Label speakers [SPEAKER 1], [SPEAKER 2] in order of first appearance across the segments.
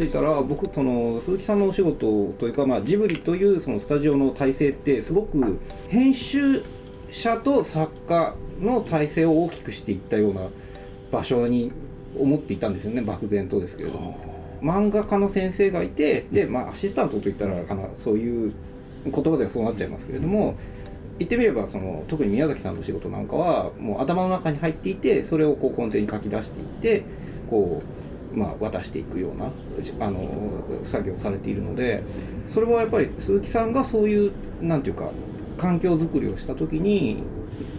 [SPEAKER 1] で言ったら僕その鈴木さんのお仕事というか、まあ、ジブリというそのスタジオの体制ってすごく編集者と作家の体制を大きくしていったような場所に思っていたんですよね漠然とですけれども漫画家の先生がいてで、まあ、アシスタントといったらあのそういう言葉ではそうなっちゃいますけれども言ってみればその特に宮崎さんの仕事なんかはもう頭の中に入っていてそれをこう根底に書き出していってこう、まあ、渡していくようなあの作業をされているのでそれはやっぱり鈴木さんがそういうなんていうか環境づくりをした時に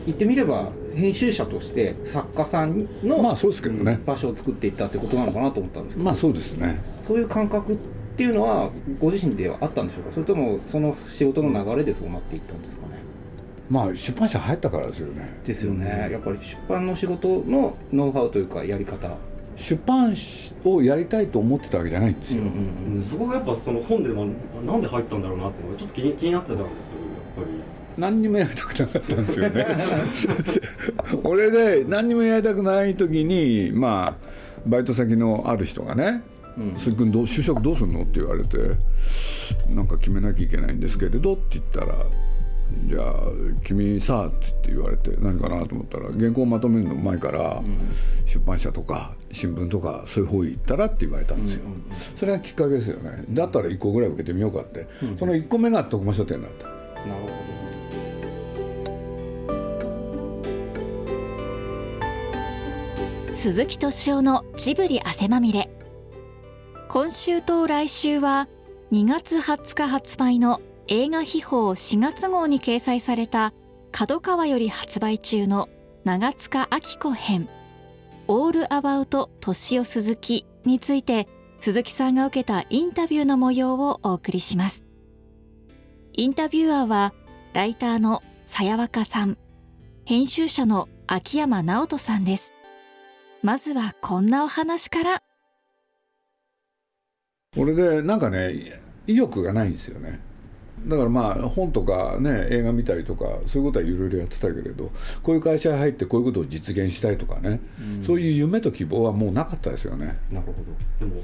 [SPEAKER 1] 言ってみれば編集者として作家さんの
[SPEAKER 2] まあそうですけどね。
[SPEAKER 1] 場所を作っていったってことなのかなと思ったんですけど、
[SPEAKER 2] まあそうですね。
[SPEAKER 1] そういう感覚っていうのはご自身ではあったんでしょうか？それともその仕事の流れでそうなっていったんですかね？
[SPEAKER 2] まあ出版社入ったからですよね。
[SPEAKER 1] ですよね、やっぱり出版の仕事のノウハウというかやり方
[SPEAKER 2] 出版をやりたいと思ってたわけじゃないんですよ、
[SPEAKER 3] うんそこがやっぱその本でもなんで入ったんだろうなってちょっと気に気になってたんですよやっぱり。
[SPEAKER 2] 何にもやりたくなかったんですよね。俺で何にもやりたくない時にまあバイト先のある人がね「鈴木君どう就職どうするの?」って言われて「なんか決めなきゃいけないんですけれど」って言ったら「じゃあ君さ」って言われて何かなと思ったら原稿をまとめるのうまいから、出版社とか新聞とかそういう方行ったらって言われたんですよ、それがきっかけですよね。だったら1個ぐらい受けてみようかって、その1個目が徳間書店だった。
[SPEAKER 1] なるほ
[SPEAKER 4] 鈴木敏夫のジブリ汗まみれ。今週と来週は2月20日発売の映画秘宝4月号に掲載された角川より発売中の長塚明子編オールアバウト敏夫鈴木について鈴木さんが受けたインタビューの模様をお送りします。インタビュアーはライターのさやわかさん編集者の秋山直人さんです。まずはこんなお話から。
[SPEAKER 2] 俺でなんかね意欲がないんですよね。だからまあ本とかね映画見たりとかそういうことはいろいろやってたけれどこういう会社に入ってこういうことを実現したいとかね、そういう夢と希望はもうなかったですよね。
[SPEAKER 1] どなるほど。
[SPEAKER 3] でも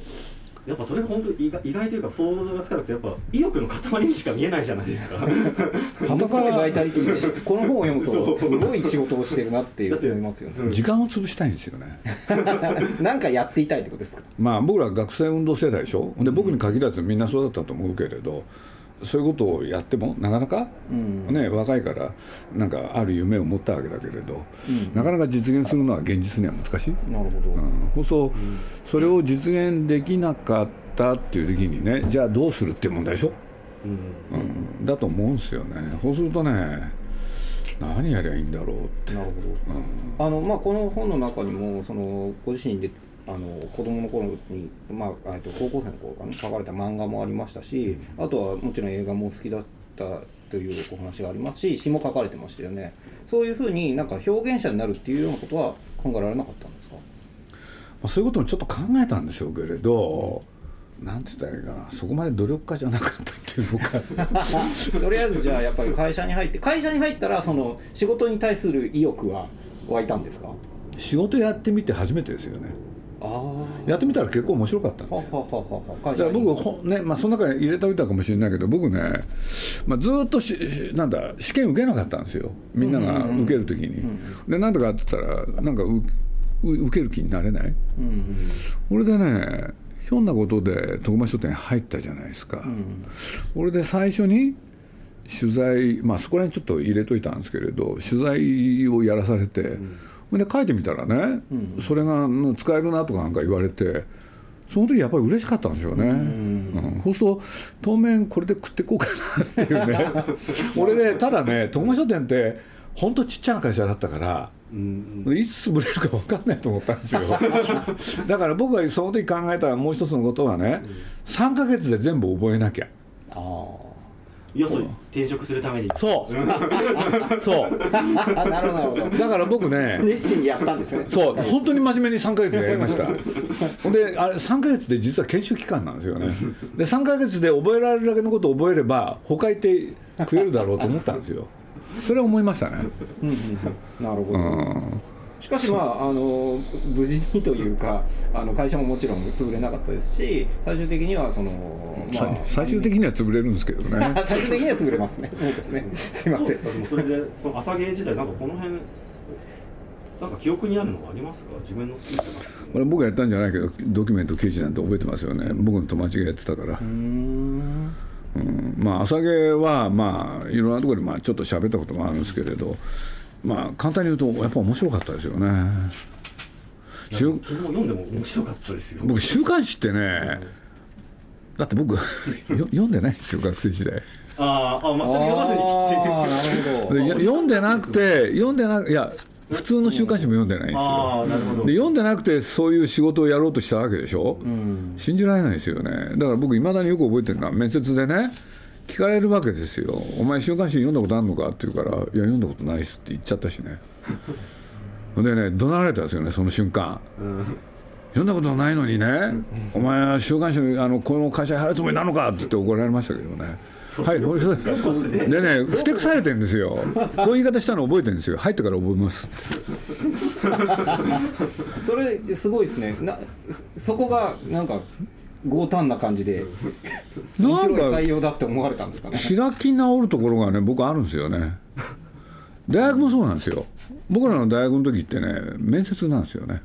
[SPEAKER 3] やっぱそれが本当意外意外というか想像がつかなくてやっぱ意欲の塊にしか見えないじゃないですか。
[SPEAKER 1] 旗からバイタリティこの本を読むとすごい仕事をしてるなって思いますよね。
[SPEAKER 2] 時間を潰したいんですよね。
[SPEAKER 1] なんかやっていたいってことですか？
[SPEAKER 2] まあ僕ら学生運動世代でしょ？で僕に限らずみんなそうだったと思うけれどそういうことをやってもなかなか、ね、若いからなんかある夢を持ったわけだけれど、なかなか実現するのは現実には難しい、
[SPEAKER 1] なるほど、
[SPEAKER 2] うん、そうそう、それを実現できなかったっていう時にねじゃあどうするっていう問題でしょ、うん。だと思うんですよね。そうするとね何やりゃいいんだろうって。
[SPEAKER 1] なるほど、あのまあ、この本の中にもそのご自身であの子供の頃に、まあ、えっと高校生の頃かな書かれた漫画もありましたしあとはもちろん映画も好きだったというお話がありますし詩も書かれてましたよね。そういうふうになんか表現者になるっていうようなことは考えられなかったんですか？
[SPEAKER 2] まあそういうこともちょっと考えたんでしょうけれど、なんて言ったらいいかな。そこまで努力家じゃなかったっていうのか。
[SPEAKER 1] とりあえずじゃあやっぱり会社に入って会社に入ったらその仕事に対する意欲は湧いたんですか？
[SPEAKER 2] 仕事やってみて初めてですよねやってみたら結構面白かったんですよ。僕ほんねまあ、その中に入れておいたかもしれないけど僕ね、まあ、ずーっとししなんだ試験受けなかったんですよ。みんなが受ける時に、でなんでかって言ったらなんかうう受ける気になれない、これでねひょんなことで徳間書店入ったじゃないですか、これで最初に取材まあそこら辺ちょっと入れといたんですけれど取材をやらされて、ほんで書いてみたらね、それがうん使えるなとかなんか言われてその時やっぱり嬉しかったんですよね、うん。そうすると当面これで食っていこうかなっていうね。俺ねただね徳間書店って本当ちっちゃな会社だったからいつ潰れるか分かんないと思ったんですよ。だから僕がその時考えたもう一つのことはね3ヶ月で全部覚えなきゃ。
[SPEAKER 1] あ
[SPEAKER 3] よそに転職するために。
[SPEAKER 2] そう。そう。
[SPEAKER 1] あなるほどなるほど。
[SPEAKER 2] だから僕ね
[SPEAKER 1] 熱心にやったんですね。
[SPEAKER 2] そう本当に真面目に3ヶ月やりました。ほんであれ3ヶ月で実は研修期間なんですよね。で3ヶ月で覚えられるだけのことを覚えれば他行って食えるだろうと思ったんですよ。それは思いましたね。
[SPEAKER 1] なるほど、
[SPEAKER 2] うん
[SPEAKER 1] しかしまああの無事にというかあの会社ももちろん潰れなかったですし最終的にはその、まあ、
[SPEAKER 2] 最終的には潰れるんですけどね。
[SPEAKER 1] 最終的には潰れますね。そうですね。すいません。
[SPEAKER 3] それでその朝芸時代なんかこの辺なんか記憶にあるのがありますか？自分の
[SPEAKER 2] これ僕がやったんじゃないけどドキュメント記事なんて覚えてますよね。僕の友達がやってたから、うん。まあ朝芸はまあいろんなところでまあちょっと喋ったこともあるんですけれどまあ簡単に言うとやっぱ面白かったですよね。週
[SPEAKER 3] 僕も読んでも面白かったですよ。
[SPEAKER 2] 僕週刊誌ってねだって僕 よ読んでないんですよ学生時代。
[SPEAKER 3] あーあまあそれ読まずに
[SPEAKER 2] 読んでなくて読んでないや普通の週刊誌も読んでないんですよ。で読んでなくてそういう仕事をやろうとしたわけでしょ、信じられないですよね。だから僕いまだによく覚えてるのは面接でね聞かれるわけですよ「お前週刊誌読んだことあるのか?」って言うから「いや読んだことないっす」って言っちゃったしね。でね怒鳴られたんですよねその瞬間、読んだことないのにね、お前は週刊誌のあのこの会社に入るつもりなのかって言って怒られましたけどね。はい、でね、ふてくされてるんですよ、こういう言い方したの覚えてるんですよ、入ってから覚えますって。
[SPEAKER 1] それすごいですね。なそこがなんか強胆な感じで。面
[SPEAKER 2] なんか
[SPEAKER 1] 採用だって思われたんですかね
[SPEAKER 2] 開き直るところがね、僕あるんですよね。大学もそうなんですよ。僕らの大学の時ってね、面接なんですよね。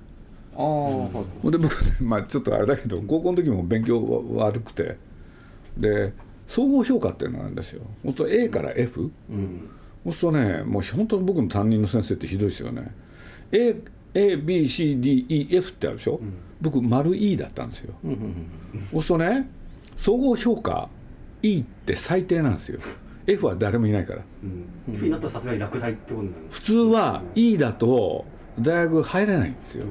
[SPEAKER 1] ああ、は
[SPEAKER 2] んで僕ね、まあちょっとあれだけど、高校の時も勉強は悪くて、で、総合評価っていうのがあるんですよ。そうすると A から F、そうするとね、もう本当に僕の担任の先生ってひどいですよね。A、A、B、C、D、E、F ってあるでしょ、僕、丸 E だったんですよ。そうするとね、総合評価 E って最低なんですよ。F は誰もいないから。
[SPEAKER 3] うん、F になったらさすがに落第ってことになる
[SPEAKER 2] 普通は E だと大学入れないんですよ。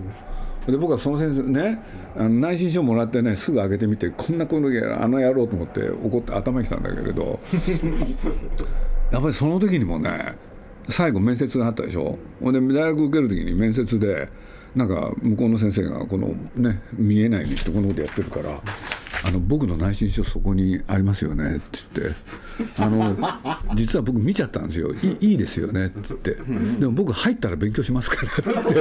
[SPEAKER 2] で僕はその先生ねあの内申書もらってねすぐ開けてみてこんなことあの野郎と思って怒って頭にきたんだけれど やっぱりその時にもね最後面接があったでしょほんで大学受ける時に面接でなんか向こうの先生がこのね見えないようにしてこのことやってるからあの僕の内申書そこにありますよねって言って。あの実は僕見ちゃったんですよ。いいいいですよねって言って。でも僕入ったら勉強しますからって言って。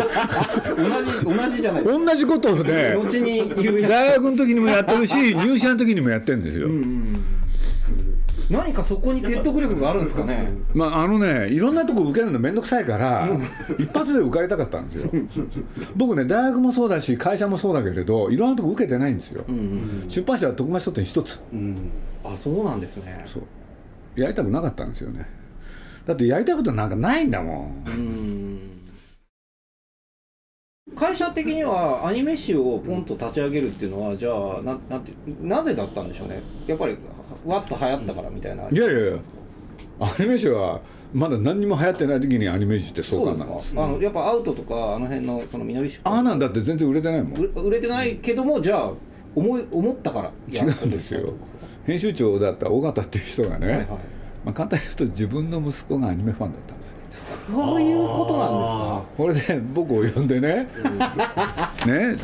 [SPEAKER 1] 同じ同じじゃない。
[SPEAKER 2] 同じことをね大学の時にもやってるし入社の時にもやってるんですよ、
[SPEAKER 1] つ何かそこに説得力があるんですかね。
[SPEAKER 2] まああのねいろんなとこ受けるの面倒くさいから一発で受かりたかったんですよ。僕ね大学もそうだし会社もそうだけれどいろんなとこ受けてないんですよ、出版社は徳間書店一つ。
[SPEAKER 3] うん。
[SPEAKER 1] あそうなんですね。
[SPEAKER 2] そう。やりたくなかったんですよね。だってやりたいことなんかないんだもん。
[SPEAKER 1] うん。会社的にはアニメ誌をポンと立ち上げるっていうのはじゃあななんてなぜだったんでしょうね。やっぱりわっと流行ったからみたいな。い
[SPEAKER 2] やいやいや。アニメ誌はまだ何にも流行ってない時にアニメ誌って創
[SPEAKER 1] そうか
[SPEAKER 2] 刊な
[SPEAKER 1] あのやっぱアウトとかあの辺のそのみのり出版
[SPEAKER 2] ああなんだって全然売れてないもん。
[SPEAKER 1] 売売れてないけどもじゃあ思い思ったから
[SPEAKER 2] 違うんですよ。編集長だった尾形っていう人がね、
[SPEAKER 1] はいはい。
[SPEAKER 2] まあ、簡単に言うと自分の息子がアニメファンだった
[SPEAKER 1] そういうことなん
[SPEAKER 3] あ
[SPEAKER 2] これで僕を呼んでね、ね、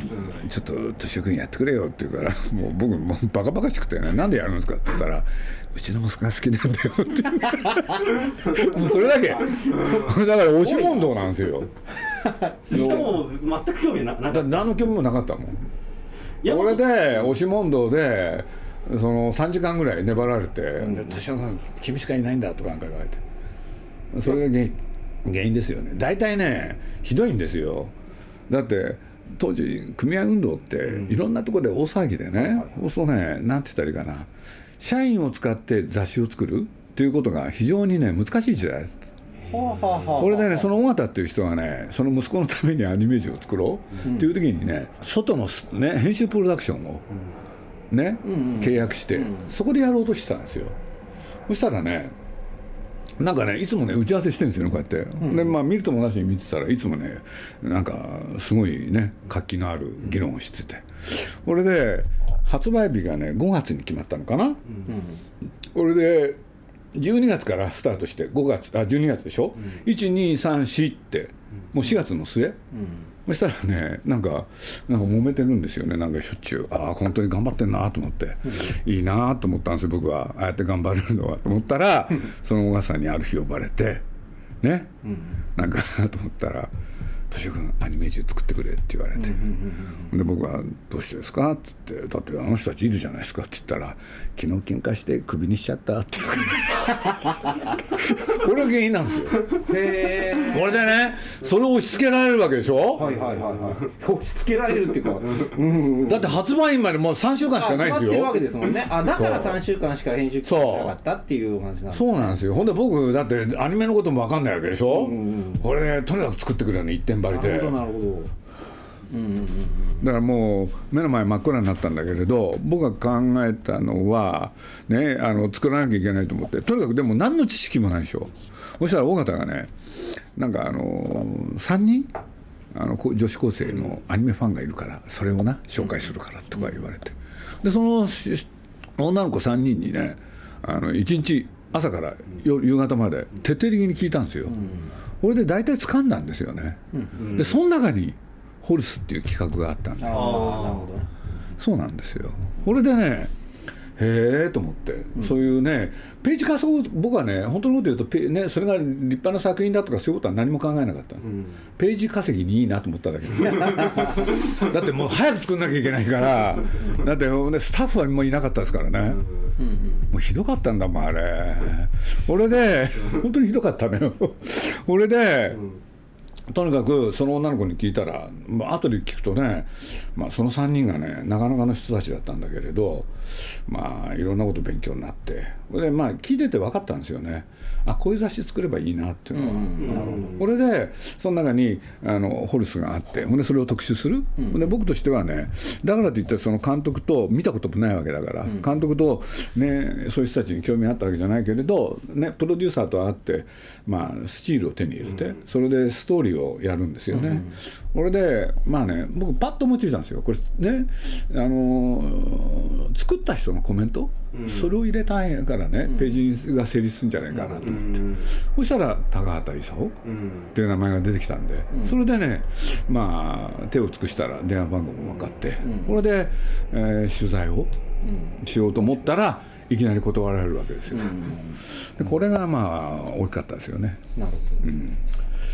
[SPEAKER 2] ちょっと敏夫君やってくれよって言うから、もう僕、もうバカバカしくてね、なんでやるんですかって言ったら、うちの息子が好きなんだよって、もうそれだけ、だから押し問答なんですよ、
[SPEAKER 3] しかも全く興味ななかった。
[SPEAKER 2] だ何の興味もなかったもん。これで押し問答でその3時間ぐらい粘られて「で敏夫君君しかいないんだ」とかなんか言われてそれが原因原因ですよね。大体ねひどいんですよ。だって当時組合運動っていろんなところで大騒ぎでね、そうするとねなんて言ったらいいかな。社員を使って雑誌を作るっていうことが非常にね難しい時代。
[SPEAKER 1] はあはあはあ
[SPEAKER 2] これでねその尾形っていう人がねその息子のためにアニメージを作ろうっていう時にね外のす、ね、編集プロダクションを、ね契約して、そこでやろうとしてたんですよ。そしたらねなんかねいつもね打ち合わせしてるんですよねこうやって、でまあ見るともなしに見てたらいつもねなんかすごいね活気のある議論をしてて。これで発売日がね5月に決まったのかな、これで12月からスタートして5月あ12月でしょ、1234ってもう4月の末、そしたらねなんかなんか揉めてるんですよね。なんかしょっちゅう。ああ本当に頑張ってんなと思って、いいなと思ったんですよ僕は。ああやって頑張れるのは。と思ったら、その小笠さんにある日呼ばれてね、なんかなと思ったら「敏夫君アニメージュ作ってくれ」って言われて、で僕は「どうしてですか?」っつって「だってあの人たちいるじゃないですか」って言ったら「昨日喧嘩してクビにしちゃった」って これが原因なんですよ。これでねそれを押し付けられるわけでしょ、
[SPEAKER 1] はいはいはいはい。押し付けられるっていうかうん。
[SPEAKER 2] だって発売日までもう3週間しかないです
[SPEAKER 1] あ決まってるわけ
[SPEAKER 2] よ
[SPEAKER 1] ですもんね。あだから
[SPEAKER 2] そう。
[SPEAKER 1] 3週間しか編集期なかったっていうお話なんです
[SPEAKER 2] そう。なんですよ。ほんで僕だってアニメのことも分かんないわけでしょ、
[SPEAKER 1] うんうん
[SPEAKER 2] これとにかく作ってくれるの一点張りで。
[SPEAKER 1] なるほどなるほど。うんうんうん。
[SPEAKER 2] だからもう目の前真っ暗になったんだけれど僕が考えたのは、ね、あの作らなきゃいけないと思って。とにかくでも何の知識もないでしょ？そしたら尾形がねなんかあの3人あのこ女子高生のアニメファンがいるからそれをな紹介するからとか言われて。でそのし女の子3人にねあの1日朝から夜夕方まで徹底的に聞いたんですよ、これで大体掴んだんですよね、でその中にホルスっていう企画があったんでそうなんですよ。これでねへえと思って、そういうねページ稼ぐ僕はね本当のこと言うとペ、ね、それが立派な作品だとかそういうことは何も考えなかったの、ページ稼ぎにいいなと思っただけ。だってもう早く作んなきゃいけないからだって、ね、スタッフはもういなかったですからね、もうひどかったんだもんあれ。俺で本当にひどかったのよ。俺で、とにかくその女の子に聞いたら、まあ後で聞くとね、まあ、その3人がねなかなかの人たちだったんだけれどまあいろんなこと勉強になってでまあ聞いてて分かったんですよね。あこういう雑誌作ればいいなっていうのは、これでその中にあのホルスがあってほんでそれを特集する、ほんで僕としてはねだからといってその監督と見たこともないわけだから、監督と、ね、そういう人たちに興味あったわけじゃないけれど、ね、プロデューサーと会って、まあ、スチールを手に入れて、それでストーリーをやるんですよね。これでまあね僕パッと思いついたんですよ。これねあのー作った人のコメント、それを入れたいからね、ページが成立するんじゃないかなと思って、そしたら高畑勲っていう名前が出てきたんで、それでねまあ手を尽くしたら電話番号も分かって、これで、えー取材をしようと思ったらいきなり断られるわけですよ、でこれがまあ大きかったですよね。
[SPEAKER 1] なるほど、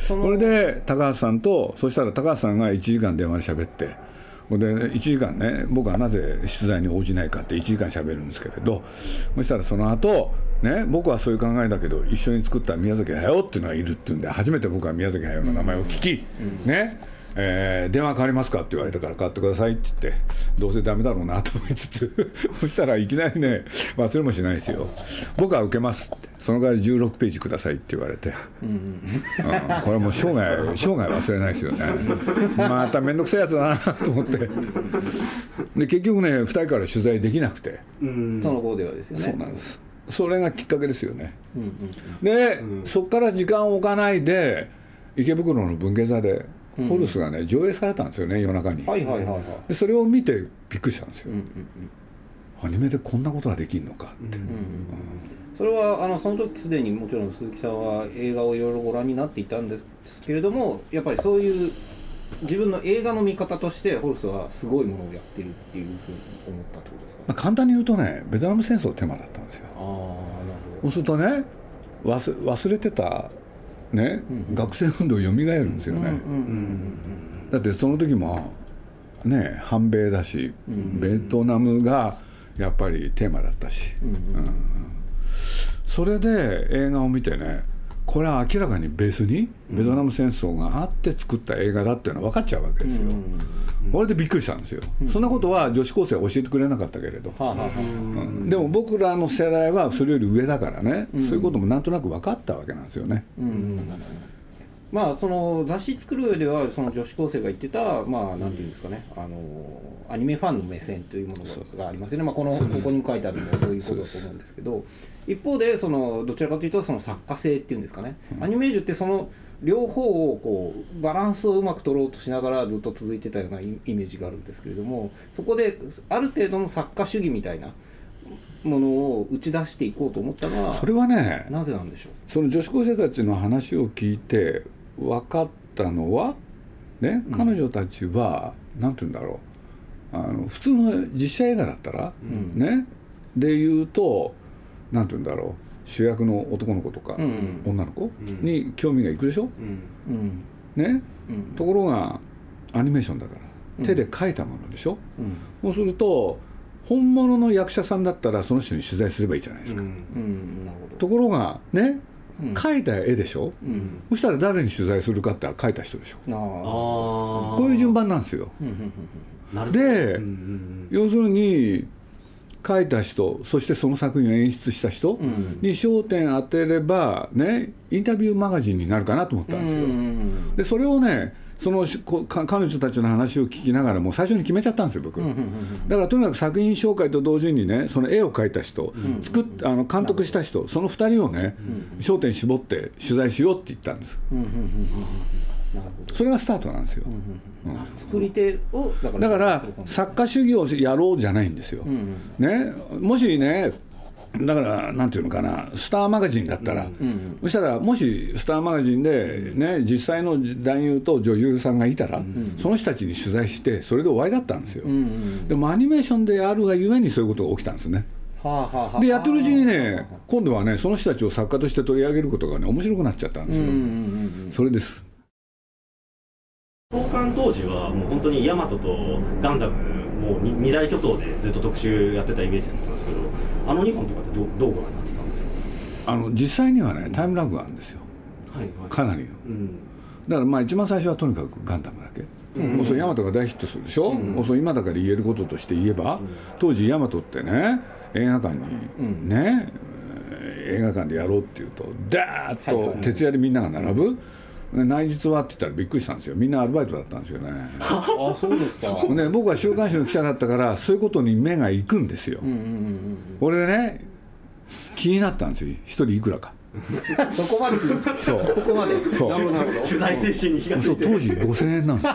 [SPEAKER 1] その
[SPEAKER 2] これで高橋さんとそしたら高橋さんが1時間電話で喋ってほんで1時間ね僕はなぜ取材に応じないかって1時間喋るんですけれどそしたらその後ね僕はそういう考えだけど一緒に作った宮崎駿っていうのがいるっていうんで初めて僕は宮崎駿の名前を聞き、ねえー電話変わりますかって言われたから変わってくださいって言ってどうせダメだろうなと思いつつ そしたらいきなりね忘れもしないですよ。僕は受けますってその代わり16ページくださいって言われて、うんこれもう生涯生涯忘れないですよね。また面倒くさいやつだなと思って。で結局ね2人から取材できなくて、
[SPEAKER 3] うん。
[SPEAKER 1] その後ではですよね。
[SPEAKER 2] そうなんです。それがきっかけですよね、で、そこから時間を置かないで池袋の文芸座でホルスがね上映されたんですよね夜中に、
[SPEAKER 1] はいはいはいはい。
[SPEAKER 2] でそれを見てびっくりしたんですよ、アニメでこんなことができるのかって、
[SPEAKER 1] それはあのその時すでにもちろん鈴木さんは映画をいろいろご覧になっていたんですけれどもやっぱりそういう自分の映画の見方としてホルスはすごいものをやってるっていうふうに思ったってことですか？
[SPEAKER 2] まあ、簡単に言うとねベトナム戦争テーマだったんですよ。
[SPEAKER 1] ああなる
[SPEAKER 2] そうするとね忘忘れてた、ね学生運動蘇るんですよね、だってその時もね反米だし、ベトナムがやっぱりテーマだったし、うん。それで映画を見てねこれは明らかにベースにベトナム戦争があって作った映画だっていうのは分かっちゃうわけですよ、これでびっくりしたんですよ、そんなことは女子高生は教えてくれなかったけれど、でも僕らの世代はそれより上だからね、そういうこともなんとなく分かったわけなんですよね、
[SPEAKER 1] まあその雑誌作る上ではその女子高生が言ってたまあなんていうんですかね。あのアニメファンの目線というものがありますよね、まあ、このここに書いてあるのもそういうことだと思うんですけど。一方でそのどちらかというとその作家性っていうんですかね、アニメージュってその両方をこうバランスをうまく取ろうとしながらずっと続いてたようなイイメージがあるんですけれどもそこである程度の作家主義みたいなものを打ち出していこうと思ったのは
[SPEAKER 2] それはね
[SPEAKER 1] なぜなんでしょう？
[SPEAKER 2] その女子高生たちの話を聞いて分かったのは、ね、彼女たちは、なんて言うんだろう。あの普通の実写映画だったら、
[SPEAKER 1] ん。
[SPEAKER 2] ねで言うとなんて言うんだろう。主役の男の子とか、
[SPEAKER 1] うん。
[SPEAKER 2] 女の子に興味がいくでしょ、
[SPEAKER 3] うん。
[SPEAKER 1] うん。
[SPEAKER 2] ね？
[SPEAKER 1] うん。
[SPEAKER 2] ところがアニメーションだから
[SPEAKER 1] うん。
[SPEAKER 2] 手で描いたものでしょ、
[SPEAKER 1] うん。
[SPEAKER 2] そうすると本物の役者さんだったらその人に取材すればいいじゃないですか、ところがね？
[SPEAKER 1] うん
[SPEAKER 2] 描いた絵でしょ、
[SPEAKER 1] うん。
[SPEAKER 2] そしたら誰に取材するかって言ったら描いた人でしょ？こういう順番なんですよ。で要するに書いた人そしてその作品を演出した人
[SPEAKER 1] ん。
[SPEAKER 2] に焦点当てればねインタビューマガジンになるかなと思ったんですよ、
[SPEAKER 1] うんうん。
[SPEAKER 2] でそれをねそのしこか彼女たちの話を聞きながらもう最初に決めちゃったんですよ僕、だからとにかく作品紹介と同時にねその絵を描いた人、作っあの監督した人その2人をね、焦点絞って取材しようって言ったんです。それがスタートなんですよ、
[SPEAKER 1] 作り手をだから
[SPEAKER 2] 作家主義をやろうじゃないんですよ、
[SPEAKER 1] うん。
[SPEAKER 2] ね、もしねだからなんていうのかなスターマガジンだったら、
[SPEAKER 1] ん
[SPEAKER 2] そしたらもしスターマガジンで、ね、実際の男優と女優さんがいたら、その人たちに取材してそれで終わりだったんですよ、
[SPEAKER 1] うんうん
[SPEAKER 2] でもアニメーションであるがゆえにそういうことが起きたんですね。
[SPEAKER 1] はあはあはあ
[SPEAKER 2] でやってるうちにね今度はねその人たちを作家として取り上げることがね面白くなっちゃったんですよ、
[SPEAKER 1] うんうんうん
[SPEAKER 2] それです。
[SPEAKER 3] 創刊当時はもう本当にヤマトとガンダムもうに二大巨頭でずっと特集やってたイメージだったんですけどあの2本とかってどうどうご覧になってたんですか？
[SPEAKER 2] あの実際にはねタイムラグがあるんですよ。
[SPEAKER 3] はいはい。
[SPEAKER 2] かなりの。
[SPEAKER 3] うん。
[SPEAKER 2] だからまあ一番最初はとにかくガンダムだけ、もうそれヤマトが大ヒットするでしょ、もうそれ今だから言えることとして言えば、当時ヤマトってね映画館にね、えー映画館でやろうっていうとダーッ
[SPEAKER 1] はいはいはい。
[SPEAKER 2] と徹夜でみんなが並ぶ、で内実はって言ったらびっくりしたんですよ。みんなアルバイトだったんですよね。
[SPEAKER 1] あそうですか。
[SPEAKER 2] で僕は週刊誌の記者だったからそういうことに目が行くんですよ、
[SPEAKER 1] うんうんうん
[SPEAKER 2] 俺でね気になったんですよ。一人いくらか。
[SPEAKER 1] う んそこまで？
[SPEAKER 2] そう。
[SPEAKER 1] ここまで？
[SPEAKER 2] そう。
[SPEAKER 1] なるほど。
[SPEAKER 3] 取材精神に火がついて
[SPEAKER 2] そう当時5000円なんですよ。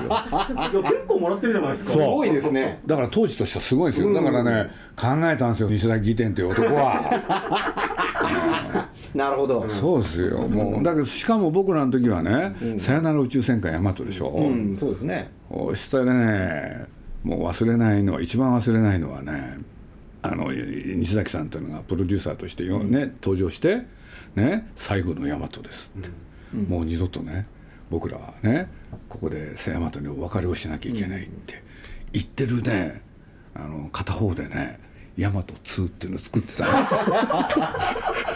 [SPEAKER 3] 結構もらってるじゃないですか。
[SPEAKER 1] すごいですね。
[SPEAKER 2] だから当時としてはすごいですよ、だからね、考えたんですよ、西田義天という男は。
[SPEAKER 1] なるほど。
[SPEAKER 2] そうですよ、もう、だけど、しかも僕らの時はね、さよなら宇宙戦艦ヤマトでしょ、
[SPEAKER 1] うん。そうですね。
[SPEAKER 2] そしたらね、もう忘れないのは、一番忘れないのはね、あの西崎さんというのがプロデューサーとしてよ、ね、登場して、ね、最後のヤマトですって、もう二度とね、僕らはね、ここでヤマトにお別れをしなきゃいけないって言ってるね、あの片方でね、ヤマト2っていうのを作ってたんです。よ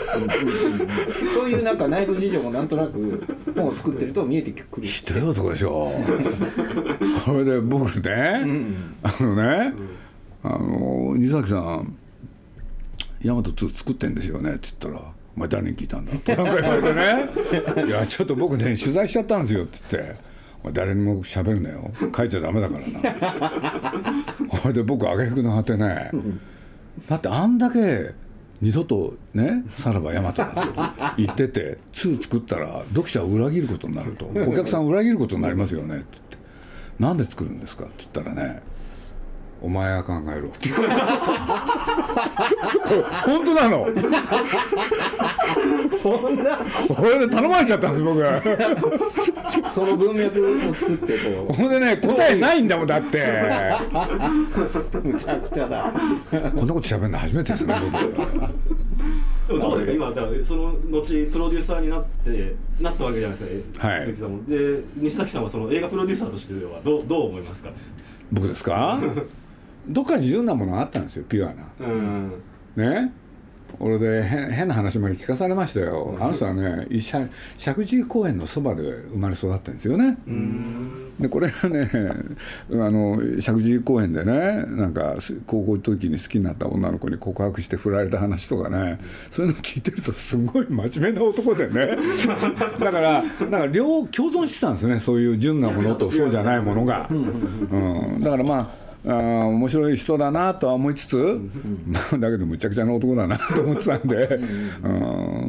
[SPEAKER 1] そういうなんか内部事情もなんとなく本を作ってると見えてくる。
[SPEAKER 2] 知ってる男でしょ。それで僕ね、あのね、あの西崎さんヤマト2作ってんですよねっつったら「お前誰に聞いたんだ?」って。なんか言われてね「いやちょっと僕ね取材しちゃったんですよ」っつって「お前誰にも喋るなよ。書いちゃダメだからな」っ つって。それで僕挙句の果てね。だってあんだけ二度とねさらばヤマトだと言ってて2作ったら読者を裏切ることになると。お客さんを裏切ることになりますよね。ってって。なんで作るんですか？って言ったらねお前が考えろ。本当なの？
[SPEAKER 1] そんな？
[SPEAKER 2] これで頼まれちゃったんです僕。
[SPEAKER 1] その文脈を作ってこ
[SPEAKER 2] ほんでね答えないんだもんだって。
[SPEAKER 1] うむちゃくちゃだ。
[SPEAKER 2] こんなこと喋るの初めてですね僕。
[SPEAKER 3] でもどうですか？今だからその後プロデューサーになってなったわけじゃないですか、
[SPEAKER 2] はい。
[SPEAKER 3] 鈴木さんも。で西崎さんはその映画プロデューサーとしてはどうどう思いますか？
[SPEAKER 2] 僕ですか？どっかに純なものがあったんですよピュアな。
[SPEAKER 3] うん。
[SPEAKER 2] ね？俺で変変な話まで聞かされましたよ、あの人はね石石神井公園のそばで生まれ育ったんですよね、でこれがねあの石神井公園でねなんか高校の時に好きになった女の子に告白して振られた話とかねそういうの聞いてるとすごい真面目な男でね。だからだから両共存してたんですねそういう純なものとそうじゃないものが、うん、だからまああー面白い人だなとは思いつつ、まあ、だけどむちゃくちゃな男だなと思ってたんで、う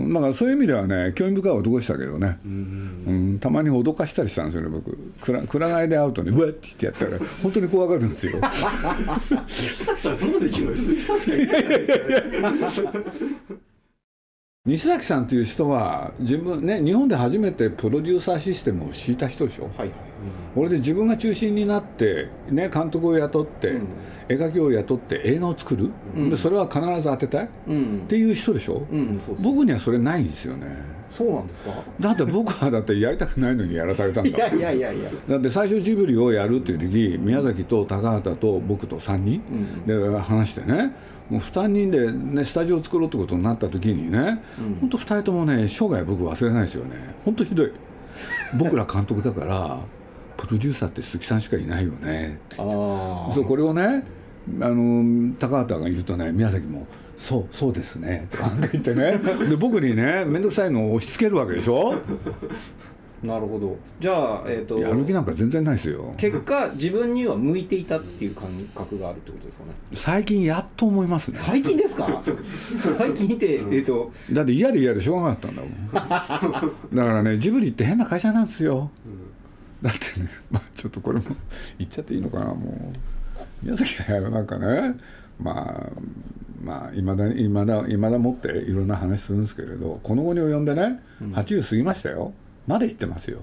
[SPEAKER 2] ん、だからそういう意味ではね興味深い男でしたけどね、うん、たまに脅かしたりしたんですよね僕。くら暗がりで会うとねうわって言ってやったら本当に怖がるんですよ。
[SPEAKER 3] さんそできるの？鈴木さんしかいないです
[SPEAKER 2] 西崎さんという人は自分ね日本で初めてプロデューサーシステムを敷いた人でしょ、
[SPEAKER 1] はいはい。
[SPEAKER 2] 俺で自分が中心になって、ね、監督を雇って、絵描きを雇って映画を作る、でそれは必ず当てたい、
[SPEAKER 1] うん。
[SPEAKER 2] っていう人でしょ、
[SPEAKER 1] うんそうそう。
[SPEAKER 2] 僕にはそれないんですよね
[SPEAKER 1] そうなんですか？
[SPEAKER 2] だって僕はだってやりたくないのにやらされたんだ。
[SPEAKER 1] いやいやいやいや。
[SPEAKER 2] だって最初ジブリをやるっていう時宮崎と高畑と僕と3人で話してね。もう2人で、ね、スタジオを作ろうってことになった時にね、本当2人ともね生涯僕忘れないですよね。本当ひどい。僕ら監督だから プロデューサーって鈴木さんしかいないよねって
[SPEAKER 1] あ
[SPEAKER 2] そうこれをねあの高畑が言うとね宮崎も「そうそうですね」とか言ってね。で僕にね面倒くさいのを押し付けるわけでしょ？
[SPEAKER 1] あ なるほど。じゃあえっ、と
[SPEAKER 2] やる気なんか全然ないですよ。
[SPEAKER 1] 結果自分には向いていたっていう感覚があるってことですかね？
[SPEAKER 2] 最近やっと思いますね。
[SPEAKER 1] 最近ですか？最近ってえっ、と
[SPEAKER 2] だって嫌で嫌でしょ？うがなかったんだもんだからねジブリって変な会社なんですよ、だってね、まあ、ちょっとこれも言っちゃっていいのかなもう。宮崎駿なんかねまあまあいまだにいまだいまだもっていろんな話するんですけれどこの後に及んでね80過ぎましたよ。まだ言ってますよ。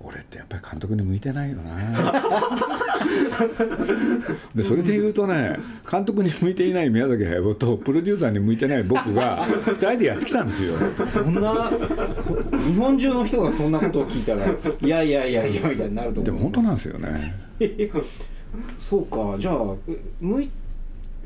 [SPEAKER 2] 俺ってやっぱり監督に向いてないよな。でそれで言うとね監督に向いていない宮崎駿とプロデューサーに向いてない僕が2人でやってきたんですよ。
[SPEAKER 1] そんなほ日本中の人がそんなことを聞いたらいやいやいやいやいやなると思う
[SPEAKER 2] でも本当なんですよね。
[SPEAKER 1] そうか。じゃあえ向い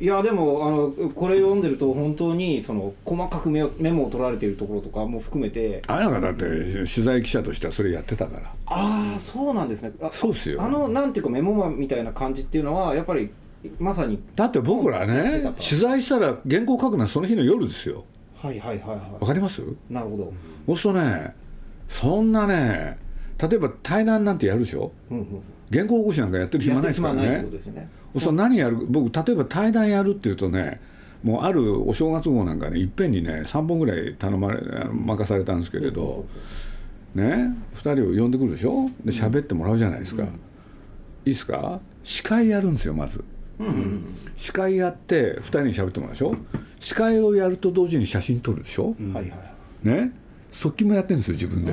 [SPEAKER 1] いやでもあのこれ読んでると本当にその細かくメメモを取られているところとかも含めて
[SPEAKER 2] あれなんかだって取材記者としてはそれやってたから。
[SPEAKER 1] ああそうなんですね。あ
[SPEAKER 2] そうっすよ。
[SPEAKER 1] あのなんていうかメモマみたいな感じっていうのはやっぱりまさに
[SPEAKER 2] だって僕らね取材したら原稿書くのはその日の夜ですよ。
[SPEAKER 1] はいはいはいは
[SPEAKER 2] わかります？
[SPEAKER 1] いなるほど。
[SPEAKER 2] そうするとねそんなね例えば対談なんてやるでしょ？
[SPEAKER 1] うんうん
[SPEAKER 2] 原稿起こしなんかやってる暇ないですからね。
[SPEAKER 1] ね
[SPEAKER 2] そ何やる？僕例えば対談やるっていうとねもうあるお正月号なんかねいっぺんにね3本ぐらい頼まれ任されたんですけれど、ね2人を呼んでくるでしょ？で喋ってもらうじゃないですか、いいですか？司会やるんですよまず、司会やって2人に喋ってもらうでしょ？司会をやると同時に写真撮るでしょ、
[SPEAKER 1] はいはい。
[SPEAKER 2] ね？速記もやってるんですよ自分で、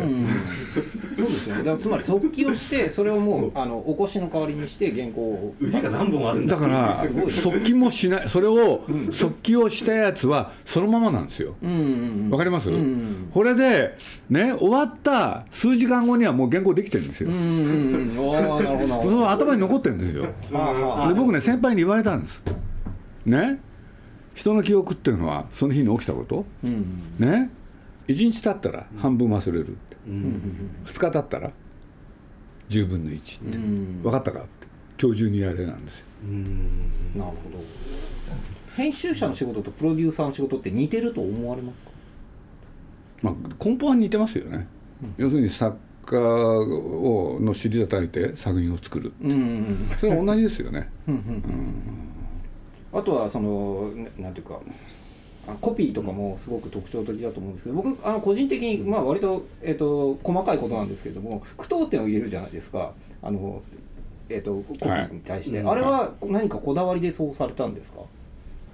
[SPEAKER 1] そうですよね。だからつまり速記をしてそれをもうあのお越しの代わりにして原稿を。
[SPEAKER 3] 腕が何本あるんだ。
[SPEAKER 2] だから速記もしないそれを速記をしたやつはそのままなんですよ。
[SPEAKER 1] うんうんうん。
[SPEAKER 2] わかります、
[SPEAKER 1] ん
[SPEAKER 2] これでね終わった数時間後にはもう原稿できてるんですよ、
[SPEAKER 1] うんうんうんああなるほどなるほ
[SPEAKER 2] そ
[SPEAKER 1] ど
[SPEAKER 2] の頭に残ってるんですよ。で僕ね先輩に言われたんです。ね？人の記憶っていうのはその日に起きたこと？
[SPEAKER 1] うん。
[SPEAKER 2] ね？1日経ったら半分忘れるって、2日経ったら10分の1って、
[SPEAKER 1] うん。
[SPEAKER 2] 分かったかって。今日中にやれなんですよ。
[SPEAKER 1] なるほど。編集者の仕事とプロデューサーの仕事って似てると思われますか？
[SPEAKER 2] まあ、根本は似てますよね、要するに作家をの尻叩いて作品を作る
[SPEAKER 1] うんうん
[SPEAKER 2] それは同じですよね。
[SPEAKER 1] うんあとはそのななんていうかあコピーとかもすごく特徴的だと思うんですけど僕あの個人的にまあ割と,、えっと細かいことなんですけれども句読点を入れるじゃないですか。あの、えっとコピーに対して、
[SPEAKER 3] はい。
[SPEAKER 1] あれは何かこだわりでそうされたんですか？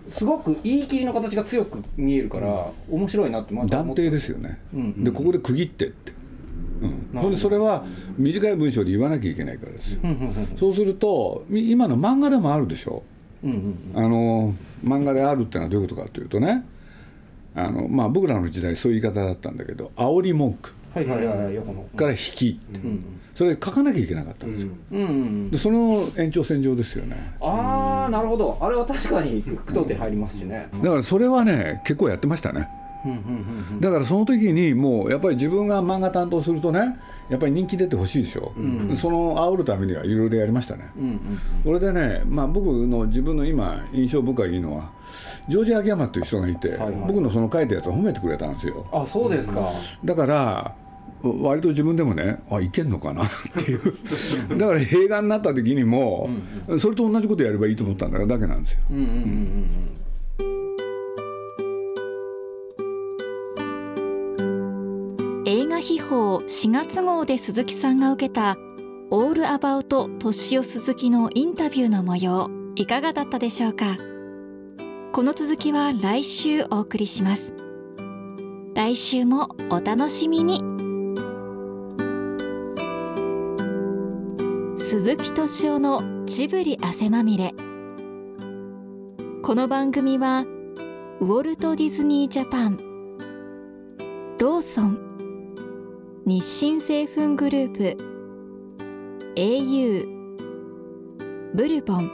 [SPEAKER 1] すごく言い切りの形が強く見えるから面白いなってま
[SPEAKER 2] 断定ですよね、
[SPEAKER 1] うん。
[SPEAKER 2] でここで区切ってって、うん、
[SPEAKER 1] ほど。
[SPEAKER 2] それでそれは短い文章で言わなきゃいけないからですよ、
[SPEAKER 1] うんうん
[SPEAKER 2] そうするとみ今の漫画でもあるでしょ。
[SPEAKER 1] うんうん
[SPEAKER 2] あの漫画であるってのはどういうことかというとねあの、まあ、僕らの時代そういう言い方だったんだけど煽り文句。から引き、
[SPEAKER 1] うん
[SPEAKER 2] それ書かなきゃいけなかったんですよ、でその延長線上ですよね。
[SPEAKER 1] ああなるほど。あれは確かに句読点入りますしね。
[SPEAKER 2] だからそれはね結構やってましたね。
[SPEAKER 1] うんうんうん。
[SPEAKER 2] だからその時にもうやっぱり自分が漫画担当するとねやっぱり人気出てほしいでしょ、その煽るためにはいろいろやりましたね、
[SPEAKER 1] うんうん
[SPEAKER 2] これでね、まあ、僕の自分の今印象深いのはジョージ・秋山という人がいて、
[SPEAKER 1] はいはい。
[SPEAKER 2] 僕のその書いたやつを褒めてくれたんですよ。
[SPEAKER 1] あそうですか。
[SPEAKER 2] だから割と自分でもねあいけんのかな？っていう。だから映画になった時にも、それと同じことやればいいと思ったんだだけなんですよ。
[SPEAKER 1] うんうんうんうん
[SPEAKER 4] 秘宝4月号で鈴木さんが受けた「オールアバウト敏夫鈴木」のインタビューの模様いかがだったでしょうか？この続きは来週お送りします。来週もお楽しみに。鈴木敏夫のジブリ汗まみれ。この番組はウォルト・ディズニー・ジャパンローソン日清製粉グループ。au ブルボン。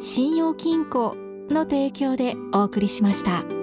[SPEAKER 4] 信用金庫の提供でお送りしました。